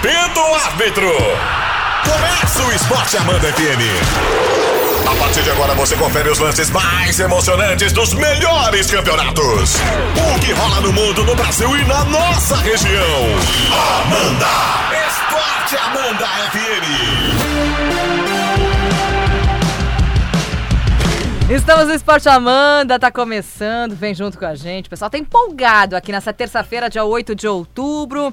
Apita o árbitro. Começa o Esporte Amanda FM. A partir de agora você confere os lances mais emocionantes dos melhores campeonatos. O que rola no mundo, no Brasil e na nossa região. Amanda. Esporte Amanda FM. Estamos no Esporte Amanda, tá começando, vem junto com a gente. O pessoal tá empolgado aqui nessa terça-feira, dia 8 de outubro.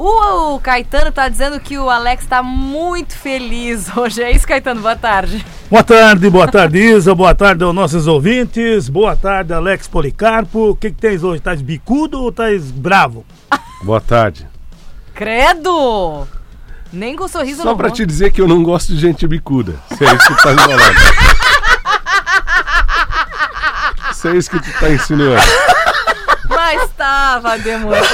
O Caetano tá dizendo que o Alex tá muito feliz hoje. É isso, Caetano? Boa tarde. Boa tarde, boa tarde, Isa. Boa tarde aos nossos ouvintes. Boa tarde, Alex Policarpo. O que, que tens hoje? Tás bicudo ou tás bravo? Boa tarde. Credo! Nem com sorriso Só pra rosto. te dizer que eu não gosto de gente bicuda. Se é isso que tu tá enrolando. Se é isso que tu tá insinuando. Mas tava demorando.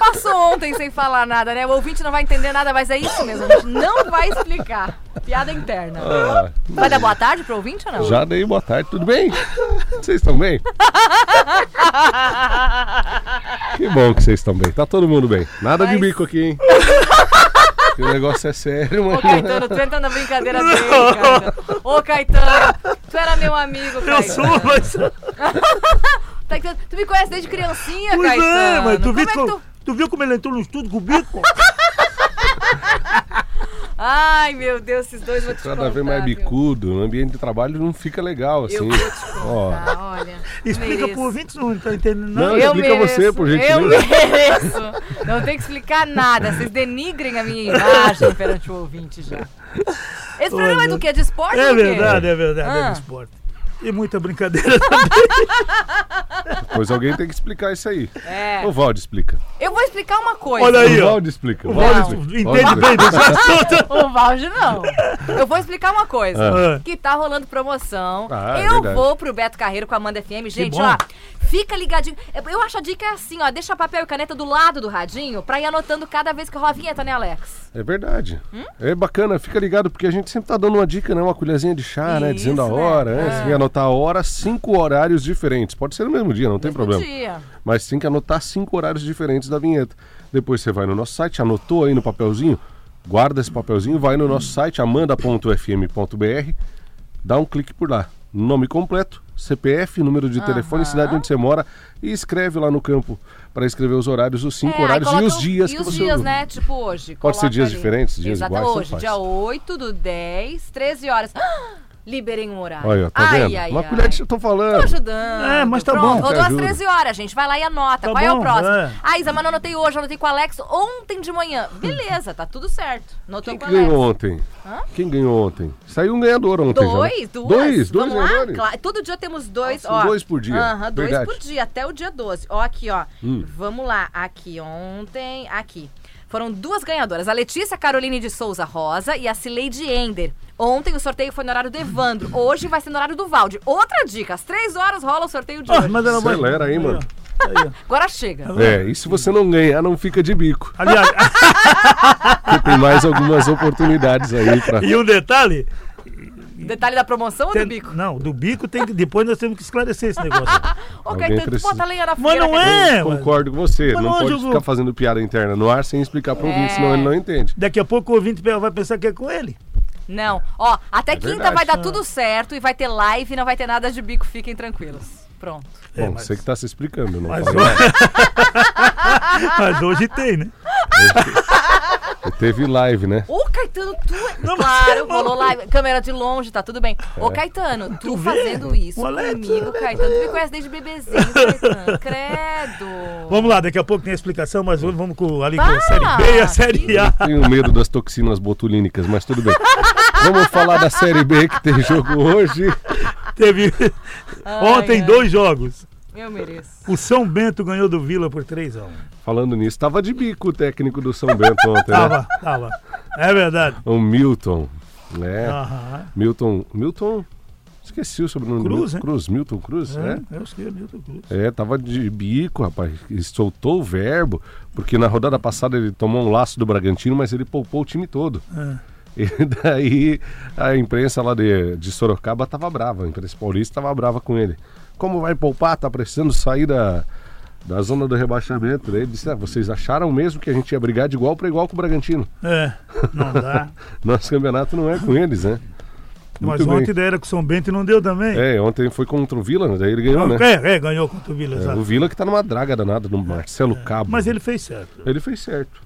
É passou ontem sem falar nada, né? O ouvinte não vai entender nada, mas é isso mesmo. A gente não vai explicar. Piada interna. Ah, Vai dar boa tarde pro ouvinte ou não? já dei boa tarde, tudo bem? Vocês estão bem? Que bom que vocês estão bem. Tá todo mundo bem. Nada de Mas- bico aqui, hein? Que o negócio é sério, Ô mas. Caetano, tu entra na brincadeira dele, Caetano. Ô Caetano, tu era meu amigo, Eu Caetano. sou, mas. Tu me conhece desde criancinha, Pois Caetano. é, mas tu, Como viu é que tu... tu viu como ele entrou no estúdio com o bico? Ai, meu Deus, esses dois vou te Cada contar, vez mais viu? bicudo, no ambiente de trabalho não fica legal assim. Eu vou te Ó, contar, olha. Explica pro ouvinte, não tá entendendo Não, nada. Eu explica mereço, você, por Eu gentileza. mereço. Não tem que explicar nada. Vocês denigrem a minha imagem perante o ouvinte já. Esse programa é do quê? De esporte É verdade, é verdade, é Ah. do esporte. E muita brincadeira também. Pois alguém tem que explicar isso aí. É. O Valde explica. Eu vou explicar uma coisa. Olha aí, o. Valde explica. O Valde entende bem desse assunto. O Valde não. Eu vou explicar uma coisa. Ah. Que tá rolando promoção. Ah, é eu verdade. vou pro Beto Carreiro com a Amanda FM. Gente, ó, fica ligadinho. Eu acho a dica é assim, ó. Deixa papel e caneta do lado do radinho pra ir anotando cada vez que rola a vinheta, né, Alex? É verdade. Hum? É bacana, fica ligado, porque a gente sempre tá dando uma dica, né? Uma colherzinha de chá, né? Isso, Dizendo a né? hora, né? É. Você tem que anotar a hora, cinco horários diferentes. Pode ser no mesmo dia, não tem Mesmo problema. dia. Mas tem que anotar cinco horários diferentes da vinheta. Depois você vai no nosso site, anotou aí no papelzinho, guarda esse papelzinho, vai no nosso site, amanda.fm.br, dá um clique por lá. Nome completo, CPF, número de telefone, Aham. cidade onde você mora e escreve lá no campo para escrever os horários, os cinco É, horários e os dias e os dias, né? Tipo hoje. Pode ser dias ali. diferentes, dias Exato. iguais, Hoje, dia 8 do 10, 13 horas. Liberem um horário. Olha, tá ai, vendo? ai, Uma ai. colher de eu tô falando. Tô ajudando. É, mas tá Pronto, bom. Rodou às ajuda. 13 horas, gente. Vai lá e anota. Tá Qual é o próximo? é. Ah, Isa, mas não anotei hoje, anotei com o Alex ontem de manhã. Beleza, tá tudo certo. Notou Quem com que o Alex. ganhou ontem? Hã? Quem ganhou ontem? Saiu um ganhador ontem. já? Dois, duas. Dois, dois Vamos lá? ganhadores. Claro, todo dia temos dois, Nossa, ó. dois por dia. Aham, dois Verdade. por dia, até o dia 12. Ó, aqui, ó. Hum. Vamos lá. Aqui, ontem, aqui. Foram duas ganhadoras, a Letícia Caroline de Souza Rosa e a Cileide Ender. Ontem o sorteio foi no horário do Evandro. Hoje vai ser no horário do Valde. Outra dica, às três horas rola o sorteio de Ah, hoje. mas ela vai. Acelera aí, mano. Aí, ó. Agora chega. É, e se você não ganhar, não fica de bico. Aliás, tem mais algumas oportunidades aí pra. e um detalhe. Detalhe da promoção ou tem- do bico? Não, do bico tem que. Depois nós temos que esclarecer esse negócio. Ô, Alguém Caetano, tu precisa. bota a lenha na Mas fogueira. não Caetano. é, mano. Concordo com você. Mas não pode eu vou? ficar fazendo piada interna no ar sem explicar pro ouvinte, É. senão ele não entende. Daqui a pouco o ouvinte vai pensar que é com ele. Não. Ó, até quinta verdade. vai dar tudo certo e vai ter live e não vai ter nada de bico. Fiquem tranquilos. Pronto. É, Bom, mas- você que tá se explicando, não Mas, falei nada. mas hoje tem, né? Teve live, né? Ô, Caetano, tu é. Não, mas claro, é rolou live. Câmera de longe, tá tudo bem. Ô, Caetano, tu, Tu vê? fazendo isso comigo, Caetano. Tu me conhece desde bebezinho, Caetano. Credo. Vamos lá, daqui a pouco tem a explicação, mas hoje vamos com, ali com a Série B e a Série A. Tenho medo das toxinas botulínicas, mas tudo bem. Vamos falar da Série B que tem jogo hoje. Teve Ai, ontem ai. dois jogos. Eu mereço. O São Bento ganhou do Vila por 3 a 1 Falando nisso, tava de bico o técnico do São Bento ontem, né? Tava, tava. É verdade. O Milton. É. Aham. Milton. Milton. Esqueci o sobrenome do Cruz, Milton. né? Cruz, Milton Cruz, É, é. eu sei, Milton Cruz. É, tava de bico, rapaz. E soltou o verbo, porque na rodada passada ele tomou um laço do Bragantino, mas ele poupou o time todo. É. E daí a imprensa lá de, de Sorocaba tava brava, a imprensa paulista tava brava com ele. Como vai poupar? Tá precisando sair da, da zona do rebaixamento. Daí ele disse: ah, vocês acharam mesmo que a gente ia brigar de igual para igual com o Bragantino? É, não dá. Nosso campeonato não é com eles, né? Mas Muito bem. ontem daí era com o São Bento e não deu também. É, ontem foi contra o Vila, né? daí ele ganhou, né? É, é, ganhou contra o Vila, É, o Vila que tá numa draga danada no Marcelo Cabo. Mas ele fez certo. Ele fez certo.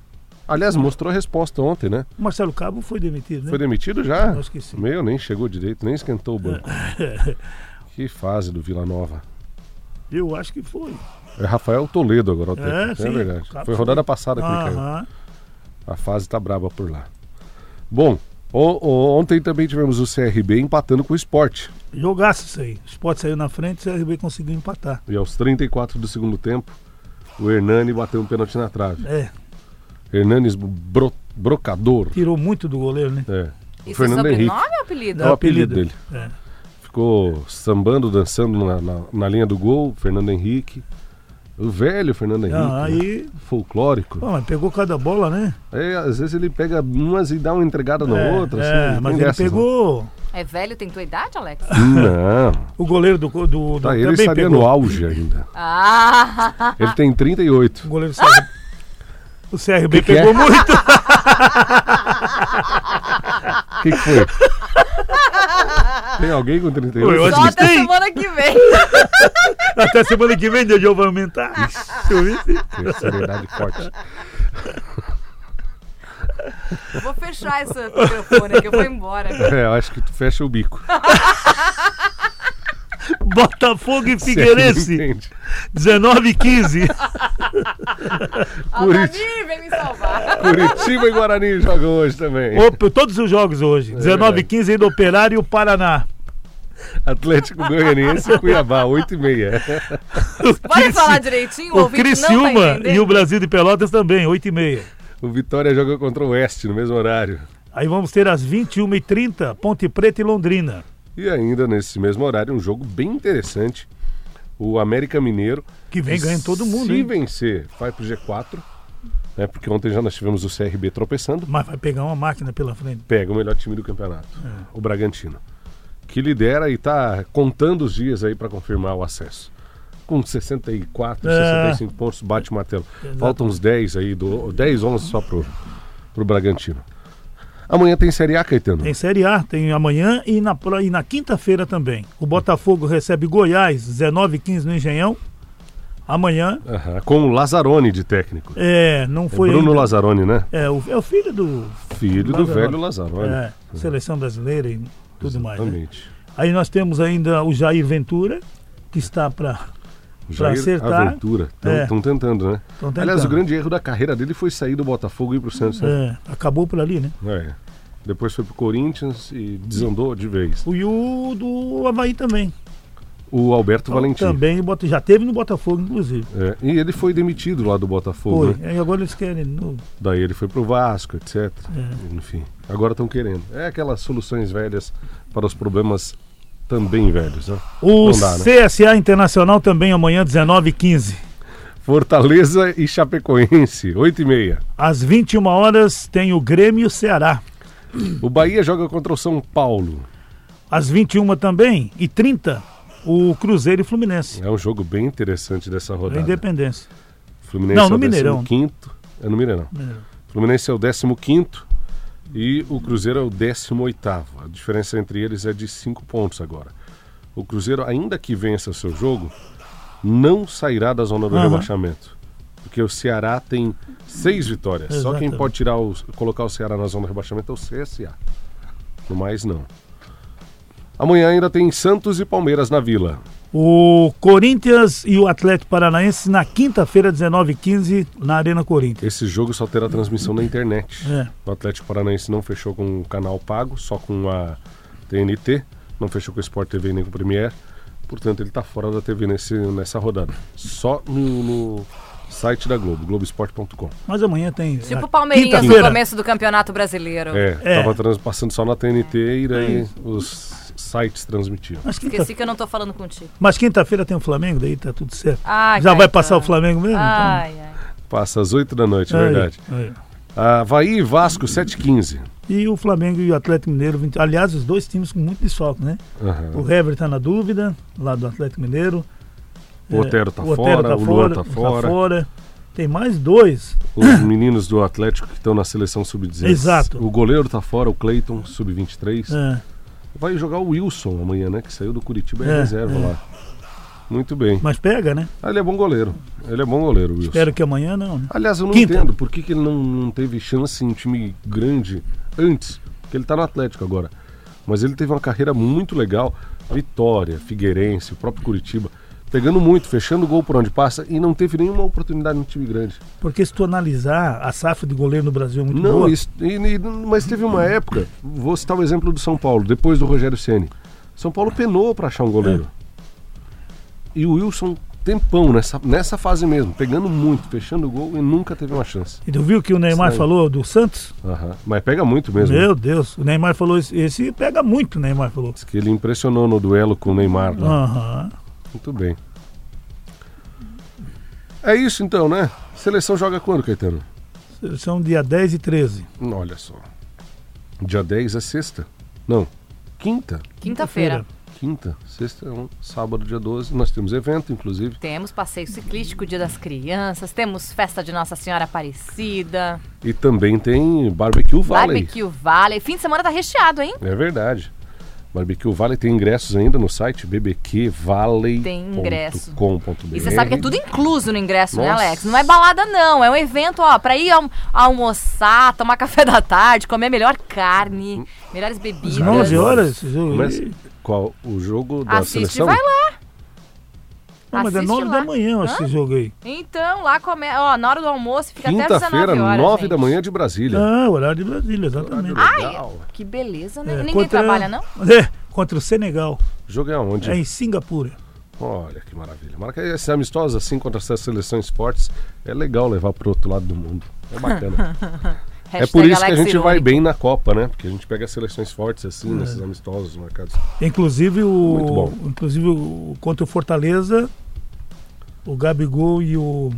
Aliás, mostrou a resposta ontem, né? O Marcelo Cabo foi demitido, né? Foi demitido já? Que sim. Meu, nem chegou direito, nem esquentou o banco. que fase do Vila Nova. Eu acho que foi. É Rafael Toledo agora, o É, técnico, é, sim, verdade. o Cabo Foi rodada foi. passada que ele caiu. Aham. A fase tá braba por lá. Bom, o- o- ontem também tivemos o CRB empatando com o Sport. Jogaço isso aí. O Sport saiu na frente e o CRB conseguiu empatar. E aos 34 do segundo tempo, o Hernani bateu um pênalti na trave. É, Hernanes bro- Brocador. tirou muito do goleiro, né? É. O Isso Fernando é Henrique. sobrenome ou apelido? É o apelido dele. É. Ficou sambando, dançando na, na- na linha do gol, Fernando Henrique. O velho Fernando Henrique. Ah, né? aí. Folclórico. Pô, mas pegou cada bola, né? Aí, às vezes ele pega umas e dá uma entregada na é, outra. é, assim, mas ele dessas, né? pegou. É velho, tem tua idade, Alex? Não, O goleiro do. do, do tá, ele estaria pegou. no auge ainda. Ah! Ele tem 38. O goleiro do CRB. O CRB Que que pegou é? muito. O que, que foi? Tem alguém com 38? Eu acho Só que até tem. semana que vem. Até semana que vem, Deus vai aumentar. Eu se- Tem seriedade forte. Vou fechar esse microfone aqui, eu vou embora. É, eu acho que tu fecha o bico. Botafogo e Figueirense, não entende. 19 e 15. Alvani, vem me salvar. Curitiba e Guarani jogam hoje também. Opa, todos os jogos hoje. 19 e verdade. 15 ainda Operário e o Paraná. Atlético Goianiense e Cuiabá, 8 e meia. Pode falar direitinho, o O tá Criciúma e o Brasil de Pelotas também, 8 e meia. O Vitória joga contra o Oeste no mesmo horário. Aí vamos ter às 21h30, Ponte Preta e Londrina. E ainda nesse mesmo horário, um jogo bem interessante. O América Mineiro. Que vem ganhando todo mundo, Se hein? vencer, vai pro G4. Né, porque ontem já nós tivemos o CRB tropeçando. Mas vai pegar uma máquina pela frente. Pega o melhor time do campeonato, É. o Bragantino. Que lidera e tá contando os dias aí para confirmar o acesso. Com 64, É. 65 pontos, bate o martelo. Faltam uns 10 aí, do, 10, 11 só pro, pro Bragantino. Amanhã tem Série A, Caetano. Tem Série A, tem amanhã e na, e na quinta-feira também. O Botafogo recebe Goiás, 19 h 15 no Engenhão. Amanhã, Aham, Com o Lazzaroni de técnico. é, não É foi Bruno ainda. Lazzaroni, né? É o, é o filho do Filho do velho Lazzaroni. é, seleção brasileira e tudo mais. né? Exatamente. Aí nós temos ainda o Jair Ventura, que está para Jair acertar, Aventura. é. Estão tentando, né? Tão Aliás, o tentando. grande erro da carreira dele foi sair do Botafogo e ir pro Santos. né? É, acabou por ali, né? É. Depois foi pro Corinthians e desandou de vez. O, e o do Havaí também. O Alberto Valentim. Também já teve no Botafogo, inclusive. É, e ele foi demitido lá do Botafogo, Foi. né? E agora eles querem. No, Daí ele foi pro Vasco, etc. É. Enfim, agora estão querendo. É aquelas soluções velhas para os problemas também velhos, né? O dá, né? CSA Internacional também amanhã, 19h15. Fortaleza e Chapecoense, 8 e meia. Às 21 horas tem o Grêmio e o Ceará. O Bahia joga contra o São Paulo. Às 21 também, e 30, o Cruzeiro e Fluminense. É um jogo bem interessante dessa Da rodada. Independência. Fluminense Não, é no o Mineirão. 15 É no Mineirão. Fluminense é o 15 e o Cruzeiro é o 18 A diferença entre eles é de 5 pontos agora. O Cruzeiro, ainda que vença seu jogo, não sairá da zona do Aham. rebaixamento. Porque o Ceará tem seis vitórias. Só quem Exatamente. pode tirar o, colocar o Ceará na zona do rebaixamento é o CSA. No mais, não. Amanhã ainda tem Santos e Palmeiras na Vila. O Corinthians e o Atlético Paranaense na quinta-feira, 19h15, na Arena Corinthians. Esse jogo só terá transmissão na internet. É. O Atlético Paranaense não fechou com o canal pago, só com a TNT, não fechou com o Sport TV nem com o Premier. Portanto, ele está fora da TV nesse, nessa rodada. Só no, no site da Globo, globesport.com. Mas amanhã tem. Tipo o Palmeirinhas no começo do Campeonato Brasileiro. É, É. tava passando só na TNT e daí os sites transmitiam. Mas quinta- Esqueci que eu não tô falando contigo. Mas quinta-feira tem o Flamengo, daí tá tudo certo. Ai, Já vai Caetano. passar o Flamengo mesmo? Ai, ai. Passa às 8 da noite, é Então, verdade. aí. Havaí e Vasco, 7h15. E o Flamengo e o Atlético Mineiro, 20 aliás, os dois times com muito desfalque, né? Aham. O Hever tá na dúvida, lá do Atlético Mineiro. O Otero tá o fora, tá o Luan tá fora. fora. Tem mais dois. Os meninos do Atlético que estão na seleção sub-16. Exato. O goleiro tá fora, o Cleiton, sub-23. É, Vai jogar o Wilson amanhã, né? Que saiu do Curitiba e é É, reserva é. lá. Muito bem. mas pega, né? Ah, ele é bom goleiro. Ele é bom goleiro, Wilson. Espero que amanhã não, né? Aliás, eu não Quinta. entendo por que, que ele não, não teve chance em um time grande antes, porque ele tá no Atlético agora. Mas ele teve uma carreira muito legal. Vitória, Figueirense, o próprio Curitiba. Pegando muito, fechando o gol por onde passa e não teve nenhuma oportunidade no time grande. Porque se tu analisar, a safra de goleiro no Brasil é muito Não, boa. isso, e- e- mas teve uma época, vou citar o exemplo do São Paulo, depois do Rogério Ceni. São Paulo penou para achar um goleiro. E o Wilson, tempão, nessa, nessa fase mesmo, pegando muito, fechando o gol e nunca teve uma chance. E tu viu que o Neymar aí. falou do Santos? Aham. Mas pega muito mesmo. Meu Deus, o Neymar falou esse, esse pega muito, o Neymar falou. Diz que ele impressionou no duelo com o Neymar. lá. Aham. Muito bem. É isso então, né? Seleção joga quando, Caetano? São dia 10 e 13. Olha só. Dia 10 é sexta? Não. Quinta. Quinta-feira. Quinta. Sexta é um sábado, dia 12. Nós temos evento, inclusive. Temos passeio ciclístico, Dia das Crianças, temos festa de Nossa Senhora Aparecida, E também tem Barbecue Valley. Barbecue Valley. Fim de semana tá recheado, hein? É verdade. Barbecue Valley tem ingressos ainda no site bbqvalley.com.br. Tem ingresso. E você sabe que é tudo incluso no ingresso, né, Nossa. Alex? Não é balada, não. É um evento, ó, pra ir alm- almoçar, tomar café da tarde, comer a melhor carne, melhores bebidas. Às 11 horas. Mas qual? O jogo da Assiste, seleção? vai lá. Não, mas é assiste 9 lá. da manhã esse jogo aí. Então, lá come... ó, na hora do almoço fica até 19 Quinta-feira, horas, 9 gente. da manhã de Brasília. Ah, horário de Brasília, exatamente. Ai, que beleza, né? É, Ninguém contra- trabalha, não? É, contra o Senegal. O jogo é aonde? É em Singapura. Olha que maravilha. Marca esses amistosos assim contra essas seleções fortes. É legal levar pro outro lado do mundo. É bacana. é Hashtag por isso que a Alex gente vai bem na Copa, né? Porque a gente pega seleções fortes assim, É. nesses amistosos marcados. Inclusive o, inclusive o contra o Fortaleza, o Gabigol e o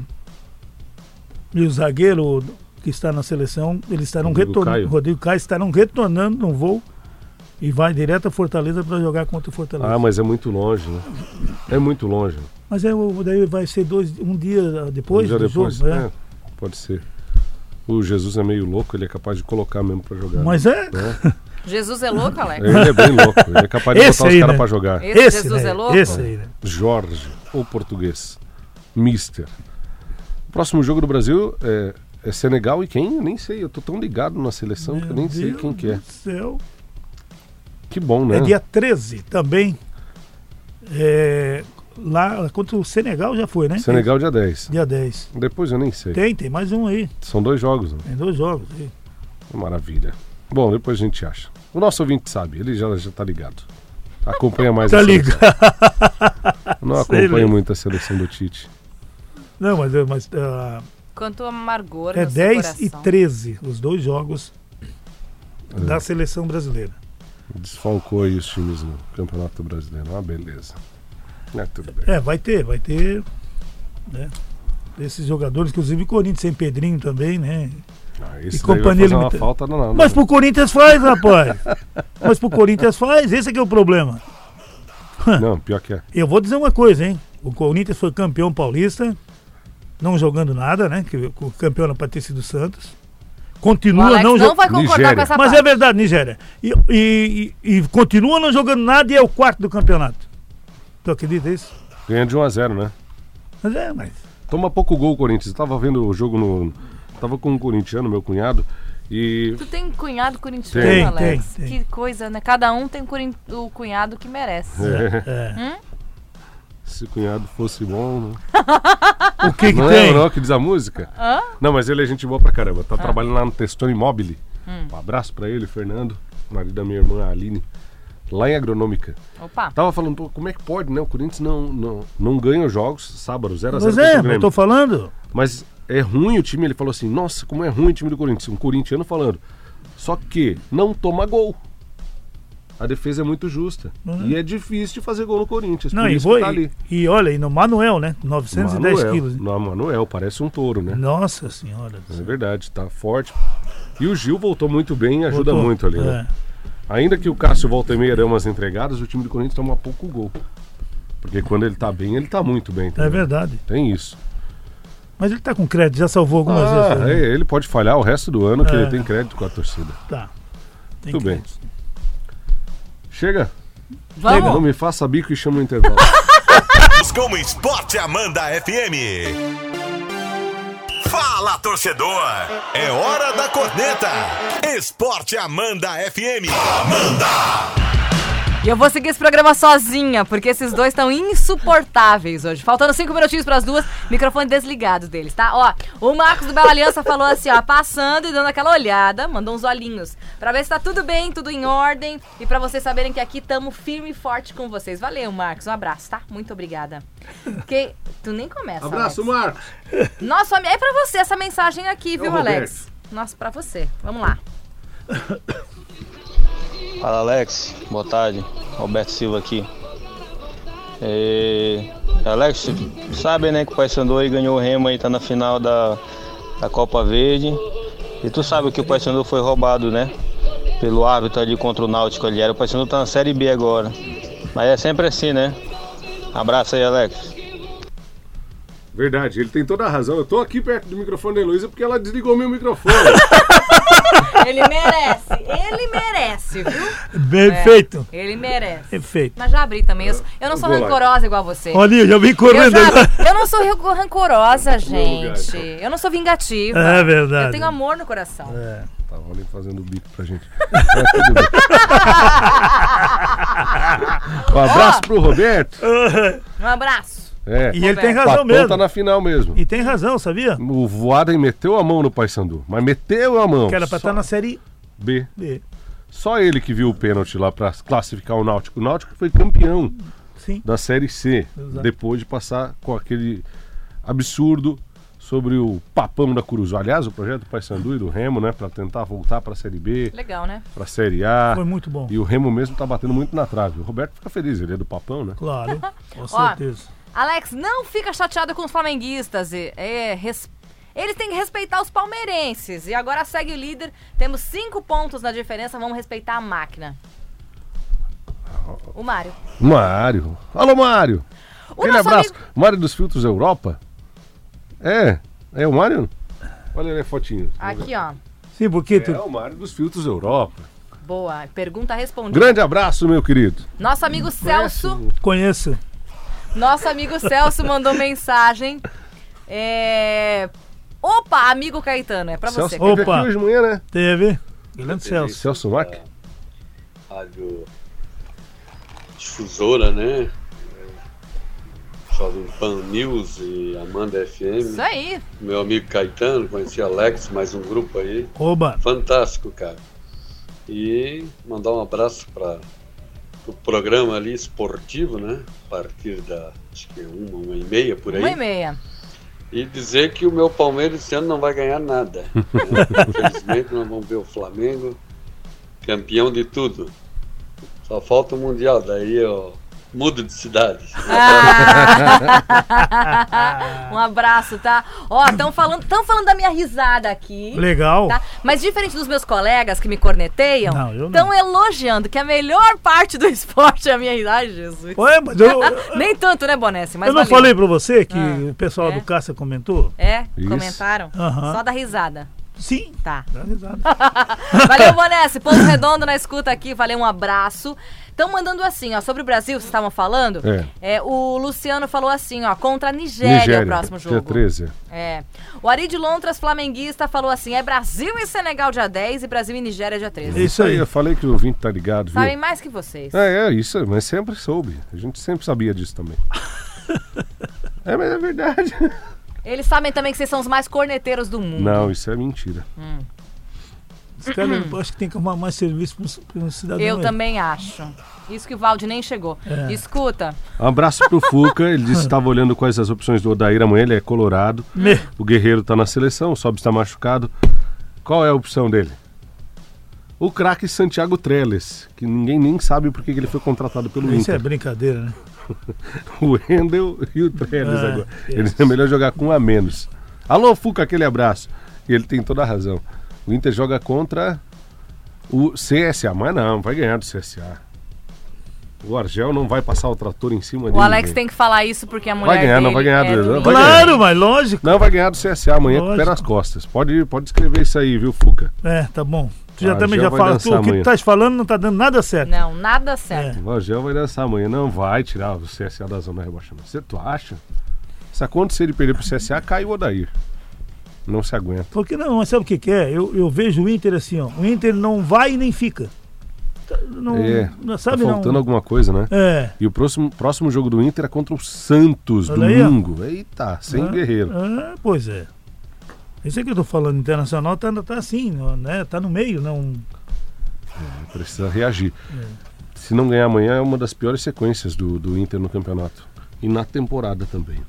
e o zagueiro que está na seleção, eles estarão Rodrigo retornando, Caio. Rodrigo Caio estarão retornando no voo e vai direto a Fortaleza para jogar contra o Fortaleza. Ah, mas é muito longe, né? É muito longe. Mas é, daí vai ser dois, um dia depois um dia depois. jogo, né? é, pode ser. O Jesus é meio louco, ele é capaz de colocar mesmo pra jogar. Mas é, né? Jesus é louco, Alex? Ele é bem louco, ele é capaz de Esse botar os aí, caras né? pra jogar. Esse, esse, Jesus né? é louco? Esse aí, né? Jorge, o português. Mister. O próximo jogo do Brasil é, é Senegal e quem? Eu nem sei. Eu tô tão ligado na seleção que eu nem Meu sei Deus quem que é. do céu. Que bom, né? É dia 13 também. É, lá contra o Senegal já foi, né? Senegal dia 10. Dia 10. Depois eu nem sei. Tem, tem mais um aí. São dois jogos. Né? Tem dois jogos. aí. Maravilha. Bom, depois a gente acha. O nosso ouvinte sabe, ele já, já tá ligado. Acompanha mais Tá a seleção. ligado. Não acompanha muito a seleção do Tite. Não, mas, mas ah, Quanto amargor é no seu 10 e coração. 13 os dois jogos É. da seleção brasileira. Desfalcou aí os times no Campeonato Brasileiro. Ah, beleza. É, tudo bem. É, vai ter, vai ter. Né? Esses jogadores, inclusive o Corinthians sem Pedrinho também, né? Ah, esse E companhia fazer uma falta danada. Mas pro Corinthians faz, rapaz. Mas pro Corinthians faz, esse é que é o problema. Não, pior que é. Eu vou dizer uma coisa, hein? O Corinthians foi campeão paulista, não jogando nada, né? Que o campeão era pra ter sido o Santos. Continua não não jogando. vai concordar Nigéria. com essa Mas parte. é verdade, Nigéria. E, e- e- e continua não jogando nada e é o quarto do campeonato. Tu acredita nisso? Ganha de 1 a 0 né? Mas é, mas. Toma pouco gol o Corinthians. Eu tava vendo o jogo no. Tava com um corintiano, meu cunhado, e. Tu tem cunhado corintiano, Tem, Alex? tem, tem. Que coisa, né? Cada um tem o cunhado que merece. É. Se cunhado fosse bom, né? O que que Não tem? é não que diz a música? Não, mas ele é gente boa pra caramba. Tá trabalhando lá no Testone Mobile. Um abraço pra ele, Fernando, marido da minha irmã Aline, lá em Agronômica. Opa. Tava falando, pô, como é que pode, né? O Corinthians não, não, não ganha os jogos, sábado, 0x0 Mas contra é, eu tô falando. Mas é ruim o time, ele falou assim, nossa, como é ruim o time do Corinthians. Um corintiano falando. Só que não toma gol. A defesa é muito justa. E é difícil de fazer gol no Corinthians. Uhum. Não, por e, isso vou, que tá ali. e, e olha, e no Manuel, né? 910 Manuel, quilos. Não, Manuel, parece um touro, né? Nossa senhora. É verdade, tá forte. E o Gil voltou muito bem e ajuda Voltou. muito ali, né? É. Ainda que o Cássio volta e meia dê umas entregadas, o time do Corinthians toma pouco gol. Porque quando ele tá bem, ele tá muito bem. É também. verdade. Tem isso. Mas ele tá com crédito, já salvou algumas Ah, vezes. é, né? ele pode falhar o resto do ano que É. ele tem crédito com a torcida. Tá. Tem Tudo bem. Chega, Vamos? não me faça bico e chama no intervalo. Com o Esporte Amanda FM. Fala, torcedor! É hora da corneta! Esporte Amanda FM. Amanda! E eu vou seguir esse programa sozinha, porque esses dois estão insuportáveis hoje. Faltando cinco minutinhos pras duas, microfone desligado deles, tá? Ó, o Marcos do Bela Aliança falou assim, ó, passando e dando aquela olhada, mandou uns olhinhos, pra ver se tá tudo bem, tudo em ordem, e pra vocês saberem que aqui tamo firme e forte com vocês. Valeu, Marcos, um abraço, tá? Muito obrigada. Que... Tu nem começa, Abraço, Alex. Marcos. Nossa, é pra você essa mensagem aqui, viu, Roberto. Alex? Nossa, pra você. Vamos lá. Fala Alex, boa tarde. Roberto Silva aqui. É, Alex, sabe né que o Paysandu aí ganhou o Remo aí, tá na final da, da Copa Verde. E tu sabe que o Paysandu foi roubado, né? Pelo árbitro ali contra o Náutico ali. Era o Paysandu tá na Série B agora. Mas é sempre assim, né? Abraço aí, Alex. Verdade, ele tem toda a razão. Eu tô aqui perto do microfone da Heloísa porque ela desligou meu microfone. Ele merece, ele merece, viu? Bem É, feito. Ele merece. Perfeito. Mas já abri também. Eu, eu não sou Vou lá. rancorosa igual você. Olha, eu já vim Eu, correndo já- agora. eu não sou ran- rancorosa, gente. então. Eu não sou vingativa. É verdade. Eu tenho amor no coração. É. Tava ali fazendo bico pra gente. Um abraço pro Roberto. Um abraço. É, E ele tem razão Papão mesmo. tá na final mesmo. E tem razão, sabia? O Voaden meteu a mão no Paysandu, mas meteu a mão. Que era pra estar na Série B. B. Só ele que viu o pênalti lá pra classificar o Náutico. O Náutico foi campeão Sim. da Série C, Exato. depois de passar com aquele absurdo sobre o papão da Curuzu. Aliás, o projeto do Paysandu e do Remo, né, Pra tentar voltar pra Série B, Legal, né? pra Série A. Foi muito bom. E o Remo mesmo tá batendo muito na trave. O Roberto fica feliz, ele é do papão, né? Claro. Com Ó, certeza. Alex, não fica chateado com os flamenguistas. e- É, res- Eles têm que respeitar os palmeirenses. E agora segue o líder. Temos cinco pontos na diferença. Vamos respeitar a máquina. O Mário. Mário. Alô, Mário. O Aquele abraço. amigo- Mário dos Filtros Europa? É. É o Mário? Olha ali a fotinho. Aqui, ó. Sim, porque tu. É o Mário dos Filtros Europa. Boa. Pergunta respondida. Grande abraço, meu querido. Nosso amigo Celso. Conheço. Nosso amigo Celso mandou mensagem. É... Opa, amigo Caetano, é pra Celso você. teve Opa. aqui hoje de manhã, né? Teve. Grande Celso. Celso Mac. rádio difusora, né? Jovem Pan News e Amanda FM. Isso aí. Meu amigo Caetano, conheci Alex, mais um grupo aí. Oba. Fantástico, cara. E mandar um abraço para o programa ali esportivo, né? A partir da, acho que uma, uma e meia por aí. Uma e meia. E dizer que o meu Palmeiras esse ano não vai ganhar nada. né? Infelizmente nós vamos ver o Flamengo campeão de tudo. Só falta o Mundial, daí eu mudo de cidade. Ah. um abraço, tá? Ó, estão falando, tão falando da minha risada aqui. Legal. Tá? Mas diferente dos meus colegas que me corneteiam, estão elogiando que a melhor parte do esporte é a minha idade, Jesus. Ué, mas eu, Nem tanto, né, Bonesse? Mas eu não valeu. falei pra você que Ah, o pessoal é? do Caça comentou? É? Isso. Comentaram? Aham. Só da risada. Sim. Tá. Dá risada. Valeu, Bonesse. Ponto Redondo na escuta aqui. Valeu, um abraço. Estão mandando assim, ó, sobre o Brasil, vocês estavam falando. É. o Luciano falou assim, ó, contra a Nigéria, é o próximo dia jogo. 13. É. O Arid Lontras, flamenguista, falou assim: é Brasil e Senegal dia 10 e Brasil e Nigéria dia 13. Isso aí. Eu falei que o ouvinte tá ligado, viu? Sabem mais que vocês. É, é isso, mas sempre soube. A gente sempre sabia disso também. é, mas é verdade. Eles sabem também que vocês são os mais corneteiros do mundo. Não, isso é mentira. Os caras, eu acho que tem que arrumar mais serviço para um cidadão. Eu aí. também acho. Isso que o Valde nem chegou. É. Escuta, Um abraço pro Fuca, ele disse que estava olhando quais as opções do Odair amanhã, ele é colorado. Me- O Guerreiro tá na seleção, o Sob está machucado. Qual é a opção dele? O craque Santiago Trellis, que ninguém nem sabe por que ele foi contratado pelo Isso é Inter. brincadeira, né? O Wendel e o Trellis Ah, agora. isso. Eles é melhor jogar com um a menos. Alô, Fuca, aquele abraço. E ele tem toda a razão. O Inter joga contra o CSA, mas não, vai ganhar do CSA. O Argel não vai passar o trator em cima de O Alex ninguém. tem que falar isso porque a mulher Vai ganhar, não dele vai ganhar é do- do vai. Claro, mas lógico. Não, vai ganhar do CSA amanhã com o pé Lógico. nas costas. Pode, pode escrever isso aí, viu, Fuca? É, tá bom. Tu já Ah, também já fala. Tu, o que tu estás falando não tá dando nada certo. Não, nada certo. É. O Argel vai dançar amanhã. Não vai tirar o CSA da zona de rebaixamento. Você tu acha? Se acontecer ele perder pro CSA, cai o Odair. Não se aguenta. Porque não, mas sabe o que, que é? Eu, eu vejo o Inter assim, ó. O Inter não vai e nem fica. Tá- Não, é, não- tá sabe faltando não. alguma coisa, né? É. E o próximo, próximo jogo do Inter é contra o Santos, Olha aí, domingo. Eita, sem Ah, guerreiro. ah, pois é. Isso é que eu tô falando, internacional tá, tá assim, né? Tá no meio, não. Precisa reagir. É. Se não ganhar amanhã, é uma das piores sequências do, do Inter no campeonato. E na temporada também.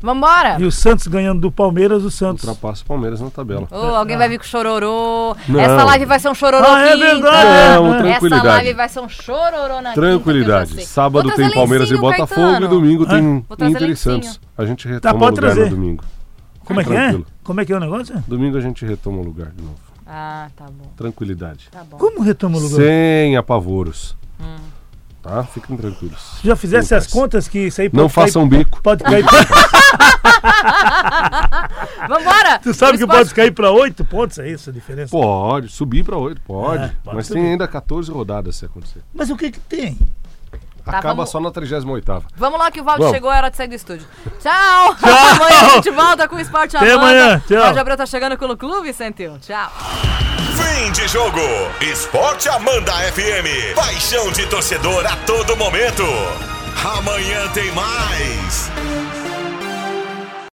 Vambora! E o Santos ganhando do Palmeiras, o Santos. Ultrapassa o Palmeiras na tabela. Ô, alguém vai vir com chororô. Não. Essa live vai ser um chororô Ah, é verdade. Não, Essa tranquilidade. live vai ser um chororô na Tranquilidade. Sábado tem Palmeiras e Botafogo Caetano. e domingo tem Inter e. Santos. A gente retoma pode o lugar trazer. no domingo. Como é que é? Tranquilo. Como é que é o negócio? Domingo a gente retoma o lugar de novo. Ah, tá bom, Tranquilidade. tá bom. Como retoma o lugar? Sem apavoros. Hum. Tá? Fiquem tranquilos. Se já fizesse as contas que isso aí pode Não cair- façam bico. Pode cair. Vambora! tu sabe que pode cair pra oito pontos, é isso a diferença? Pode, subir pra 8, pode. É, pode Mas subir. tem ainda 14 rodadas se acontecer. Mas o que que tem? Tá, Acaba vamos- só na 38. Vamos lá que o Valde Vamos. chegou, é hora de sair do estúdio. Tchau! Amanhã a gente volta com o Esporte Até Amanda. amanhã, tchau. Valde Abreu tá chegando com o Clube Vicente. Tchau! Fim de jogo. Esporte Amanda FM. Paixão de torcedor a todo momento. Amanhã tem mais.